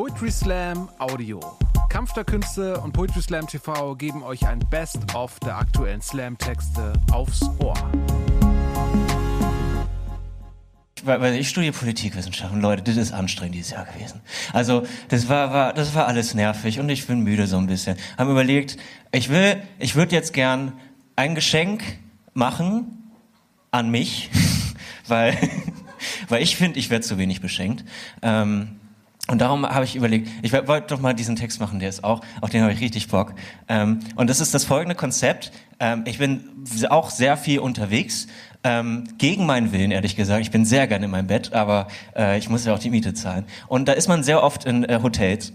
Poetry Slam Audio. Kampf der Künste und Poetry Slam TV geben euch ein Best-of der aktuellen Slam-Texte aufs Ohr. weil ich studiere Politikwissenschaften, Leute, das ist anstrengend dieses Jahr gewesen. Also das war, war, das war alles nervig und ich bin müde so ein bisschen. Haben überlegt, ich will, ich würde jetzt gern ein Geschenk machen an mich, weil, weil ich finde, ich werde zu wenig beschenkt. Ähm, und darum habe ich überlegt, ich wollte doch mal diesen Text machen, der ist auch, auf den habe ich richtig Bock. Ähm, und das ist das folgende Konzept. Ähm, ich bin auch sehr viel unterwegs, ähm, gegen meinen Willen, ehrlich gesagt. Ich bin sehr gerne in meinem Bett, aber äh, ich muss ja auch die Miete zahlen. Und da ist man sehr oft in äh, Hotels.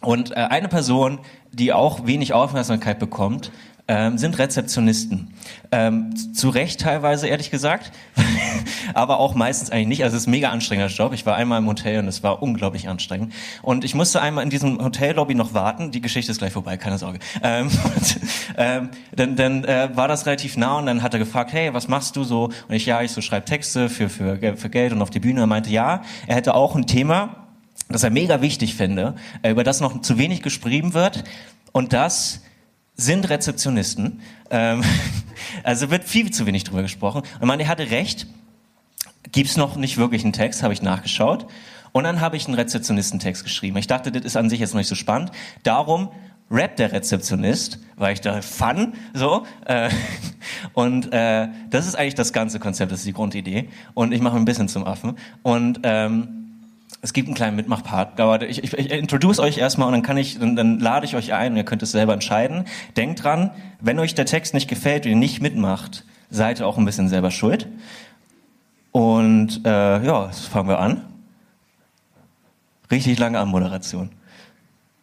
Und äh, eine Person, die auch wenig Aufmerksamkeit bekommt, ähm, sind Rezeptionisten. Ähm, zu Recht teilweise, ehrlich gesagt, aber auch meistens eigentlich nicht. Also es ist ein mega anstrengender Job. Ich war einmal im Hotel und es war unglaublich anstrengend. Und ich musste einmal in diesem Hotellobby noch warten. Die Geschichte ist gleich vorbei, keine Sorge. Ähm, und, ähm, dann dann äh, war das relativ nah und dann hat er gefragt, hey, was machst du so? Und ich, ja, ich so schreibe Texte für, für, für Geld und auf die Bühne. Er meinte, ja, er hätte auch ein Thema, das er mega wichtig finde, äh, über das noch zu wenig geschrieben wird. Und das sind Rezeptionisten. Ähm, also wird viel zu wenig drüber gesprochen. Und man, er hatte recht. Gibt's noch nicht wirklich einen Text, habe ich nachgeschaut. Und dann habe ich einen Rezeptionistentext geschrieben. Ich dachte, das ist an sich jetzt noch nicht so spannend. Darum rappt der Rezeptionist, weil ich da fun, so. Äh, und äh, das ist eigentlich das ganze Konzept, das ist die Grundidee. Und ich mache ein bisschen zum Affen. Und ähm, es gibt einen kleinen Mitmachpart. Ich, ich, ich introduce euch erstmal und dann kann ich, dann, dann lade ich euch ein und ihr könnt es selber entscheiden. Denkt dran, wenn euch der Text nicht gefällt und ihr nicht mitmacht, seid ihr auch ein bisschen selber schuld. Und äh, ja, jetzt fangen wir an. Richtig lange Anmoderation.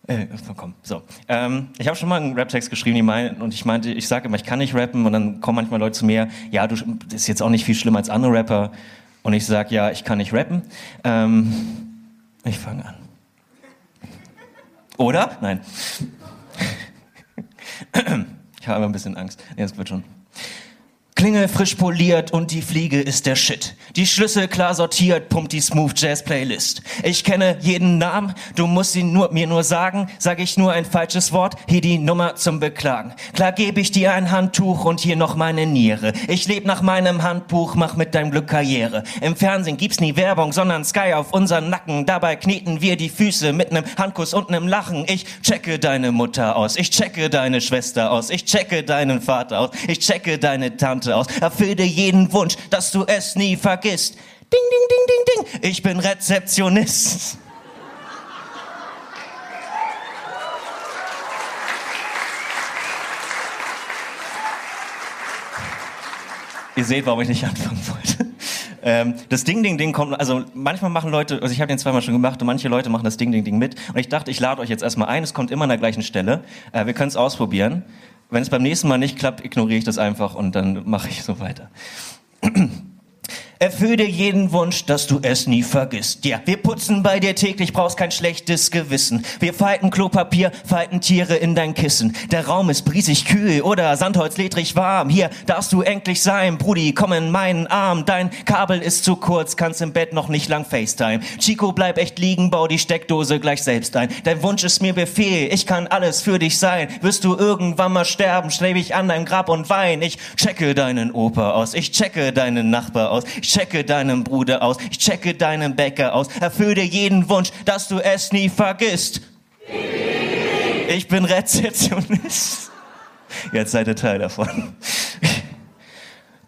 Äh, komm, so. Ähm, ich habe schon mal einen Rap-Text geschrieben, die mein, und ich meinte, ich sage immer, ich kann nicht rappen, und dann kommen manchmal Leute zu mir, ja, du das ist jetzt auch nicht viel schlimmer als andere Rapper. Und ich sage, ja, ich kann nicht rappen. Ähm, ich fange an. Oder? Nein. Ich habe ein bisschen Angst. Nee, das wird schon. Klingel frisch poliert und die Fliege ist der Shit. Die Schlüssel klar sortiert, pumpt die Smooth Jazz Playlist. Ich kenne jeden Namen, du musst ihn nur, mir nur sagen, sag ich nur ein falsches Wort, hier die Nummer zum Beklagen. Klar gebe ich dir ein Handtuch und hier noch meine Niere. Ich leb nach meinem Handbuch, mach mit deinem Glück Karriere. Im Fernsehen gibt's nie Werbung, sondern Sky auf unseren Nacken. Dabei kneten wir die Füße mit nem Handkuss und nem Lachen. Ich checke deine Mutter aus, ich checke deine Schwester aus, ich checke deinen Vater aus, ich checke deine Tante aus. Erfüll dir jeden Wunsch, dass du es nie vergisst. Ding, ding, ding, ding, ding. Ich bin Rezeptionist. Ihr seht, warum ich nicht anfangen wollte. Ähm, das Ding, Ding, Ding kommt, also manchmal machen Leute, also ich habe den zweimal schon gemacht und manche Leute machen das Ding, Ding, Ding mit. Und ich dachte, ich lade euch jetzt erstmal ein, es kommt immer an der gleichen Stelle. Äh, wir können es ausprobieren. Wenn es beim nächsten Mal nicht klappt, ignoriere ich das einfach und dann mache ich so weiter. Erfüll dir jeden Wunsch, dass du es nie vergisst. Ja, wir putzen bei dir täglich, brauchst kein schlechtes Gewissen. Wir falten Klopapier, falten Tiere in dein Kissen. Der Raum ist briesig kühl oder Sandholz ledrig warm. Hier darfst du endlich sein, Brudi, komm in meinen Arm. Dein Kabel ist zu kurz, kannst im Bett noch nicht lang FaceTime. Chico, bleib echt liegen, bau die Steckdose gleich selbst ein. Dein Wunsch ist mir Befehl, ich kann alles für dich sein. Wirst du irgendwann mal sterben, strebe ich an deinem Grab und wein. Ich checke deinen Opa aus, ich checke deinen Nachbar aus. Ich checke deinen Bruder aus, ich checke deinen Bäcker aus, erfülle dir jeden Wunsch, dass du es nie vergisst. Ich bin Rezeptionist. Jetzt seid ihr Teil davon.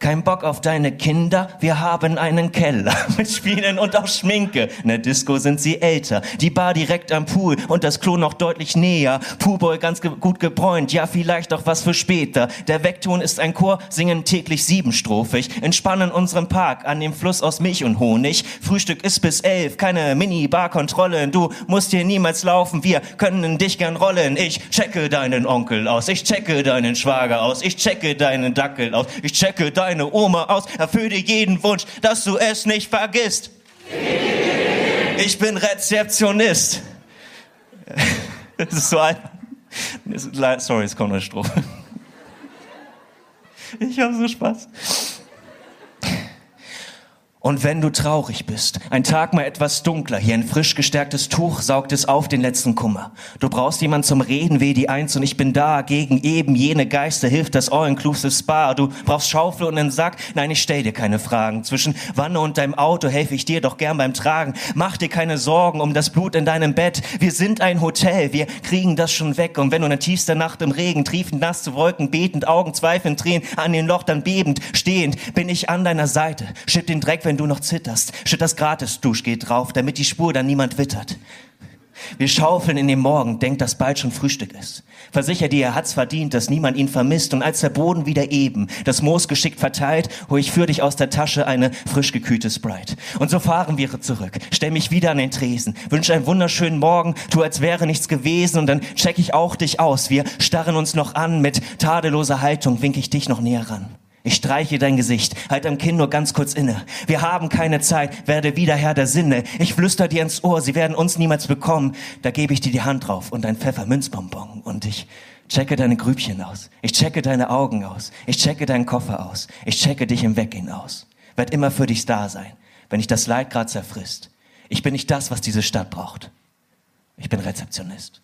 Kein Bock auf deine Kinder, wir haben einen Keller mit Spielen und auch Schminke. In der Disco sind sie älter, die Bar direkt am Pool und das Klo noch deutlich näher. Poolboy ganz ge gut gebräunt, ja vielleicht auch was für später. Der Wegton ist ein Chor, singen täglich siebenstrophig. Entspannen unseren Park an dem Fluss aus Milch und Honig. Frühstück ist bis elf, keine Mini-Bar-Kontrollen. Du musst hier niemals laufen, wir können dich gern rollen. Ich checke deinen Onkel aus, ich checke deinen Schwager aus, ich checke deinen Dackel aus, ich checke deinen deine Oma aus, erfülle jeden Wunsch, dass du es nicht vergisst. Ich bin Rezeptionist. Das ist so ein. Sorry, es kommt eine Strophe. Ich habe so Spaß. Und wenn du traurig bist, ein Tag mal etwas dunkler, hier ein frisch gestärktes Tuch saugt es auf den letzten Kummer. Du brauchst jemand zum Reden, weh die Eins und ich bin da, gegen eben jene Geister hilft das All-Inclusive Spa. Du brauchst Schaufel und einen Sack, nein, ich stell dir keine Fragen. Zwischen Wanne und deinem Auto helfe ich dir doch gern beim Tragen. Mach dir keine Sorgen um das Blut in deinem Bett. Wir sind ein Hotel, wir kriegen das schon weg. Und wenn du in tiefster Nacht im Regen, triefend nass zu Wolken, betend, Augen zweifelnd, Tränen an den Loch, dann bebend, stehend, bin ich an deiner Seite. Schipp den Dreck, wenn wenn du noch zitterst. Schütt das Gratis-Duschgel drauf, damit die Spur dann niemand wittert. Wir schaufeln in den Morgen, denkt, dass bald schon Frühstück ist. Versicher dir, er hat's verdient, dass niemand ihn vermisst. Und als der Boden wieder eben das Moos geschickt verteilt, hol ich für dich aus der Tasche eine frisch gekühlte Sprite. Und so fahren wir zurück. Stell mich wieder an den Tresen. Wünsche einen wunderschönen Morgen, tu als wäre nichts gewesen. Und dann check ich auch dich aus. Wir starren uns noch an. Mit tadelloser Haltung wink ich dich noch näher ran. Ich streiche dein Gesicht, halt am Kinn nur ganz kurz inne. Wir haben keine Zeit, werde wieder Herr der Sinne. Ich flüster dir ins Ohr, sie werden uns niemals bekommen. Da gebe ich dir die Hand drauf und ein Pfefferminzbonbon und ich checke deine Grübchen aus. Ich checke deine Augen aus. Ich checke deinen Koffer aus. Ich checke dich im Weggehen aus. Werd immer für dich da sein, wenn dich das Leid grad zerfrisst. Ich bin nicht das, was diese Stadt braucht. Ich bin Rezeptionist.